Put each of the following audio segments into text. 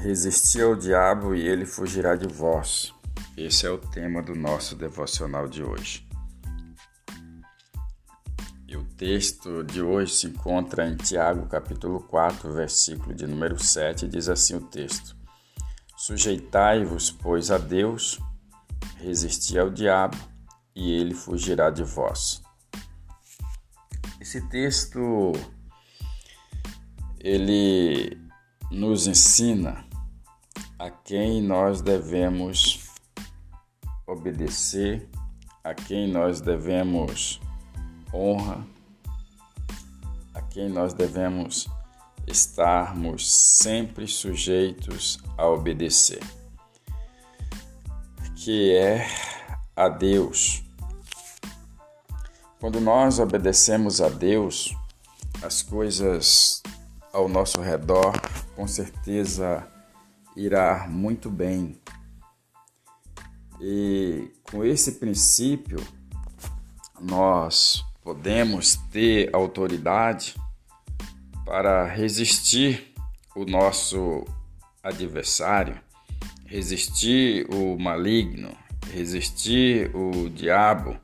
Resistir ao diabo e ele fugirá de vós. Esse é o tema do nosso devocional de hoje. E o texto de hoje se encontra em Tiago, capítulo 4, versículo de número 7, diz assim o texto: Sujeitai-vos, pois, a Deus, resisti ao diabo, e ele fugirá de vós. Esse texto ele nos ensina a quem nós devemos obedecer, a quem nós devemos honra, a quem nós devemos estarmos sempre sujeitos a obedecer, que é a Deus. Quando nós obedecemos a Deus, as coisas ao nosso redor com certeza irá muito bem. E com esse princípio, nós podemos ter autoridade para resistir o nosso adversário, resistir o maligno, resistir o diabo.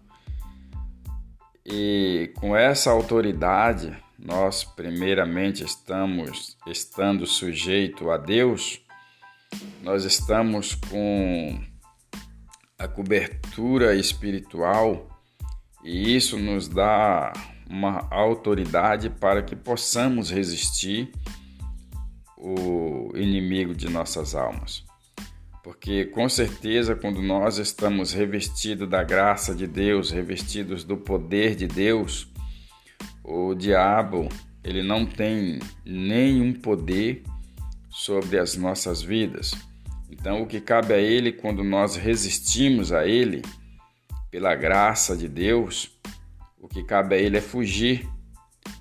E com essa autoridade, nós primeiramente estamos estando sujeito a Deus, nós estamos com a cobertura espiritual e isso nos dá uma autoridade para que possamos resistir o inimigo de nossas almas. Porque com certeza, quando nós estamos revestidos da graça de Deus, revestidos do poder de Deus, o diabo, ele não tem nenhum poder sobre as nossas vidas. Então, o que cabe a ele quando nós resistimos a ele, pela graça de Deus, o que cabe a ele é fugir,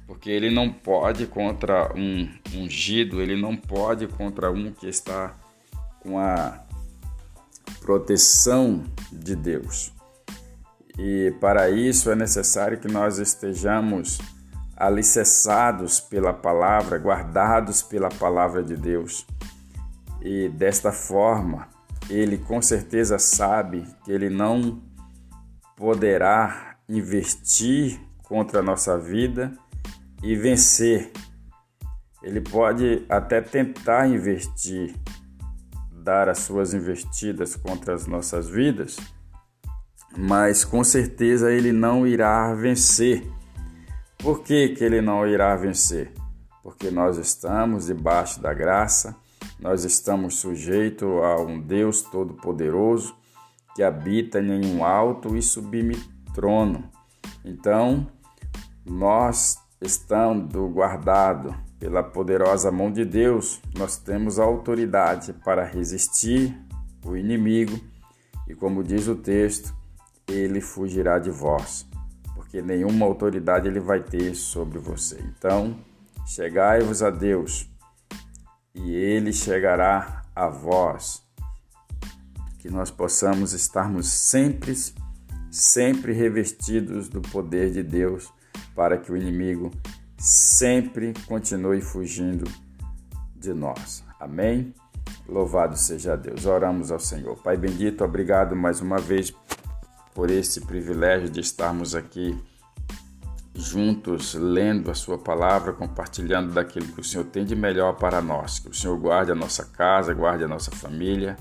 porque ele não pode contra um ungido, ele não pode contra um que está com a proteção de Deus. E para isso é necessário que nós estejamos alicerçados pela palavra, guardados pela palavra de Deus. E desta forma, ele com certeza sabe que ele não poderá investir contra a nossa vida e vencer. Ele pode até tentar investir, dar as suas investidas contra as nossas vidas, mas com certeza ele não irá vencer por que, que ele não irá vencer? Porque nós estamos debaixo da graça, nós estamos sujeitos a um Deus Todo-Poderoso que habita em um alto e sublime trono. Então, nós estando guardados pela poderosa mão de Deus, nós temos autoridade para resistir o inimigo e, como diz o texto, ele fugirá de vós que nenhuma autoridade ele vai ter sobre você. Então, chegai-vos a Deus, e ele chegará a vós. Que nós possamos estarmos sempre, sempre revestidos do poder de Deus, para que o inimigo sempre continue fugindo de nós. Amém? Louvado seja Deus. Oramos ao Senhor. Pai bendito, obrigado mais uma vez por esse privilégio de estarmos aqui juntos, lendo a Sua palavra, compartilhando daquilo que o Senhor tem de melhor para nós. Que o Senhor guarde a nossa casa, guarde a nossa família,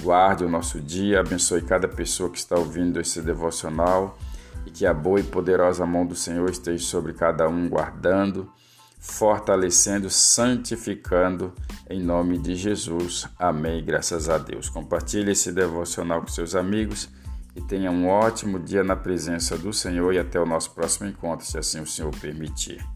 guarde o nosso dia, abençoe cada pessoa que está ouvindo esse devocional e que a boa e poderosa mão do Senhor esteja sobre cada um, guardando, fortalecendo, santificando, em nome de Jesus. Amém. Graças a Deus. Compartilhe esse devocional com seus amigos e tenha um ótimo dia na presença do Senhor e até o nosso próximo encontro, se assim o Senhor permitir.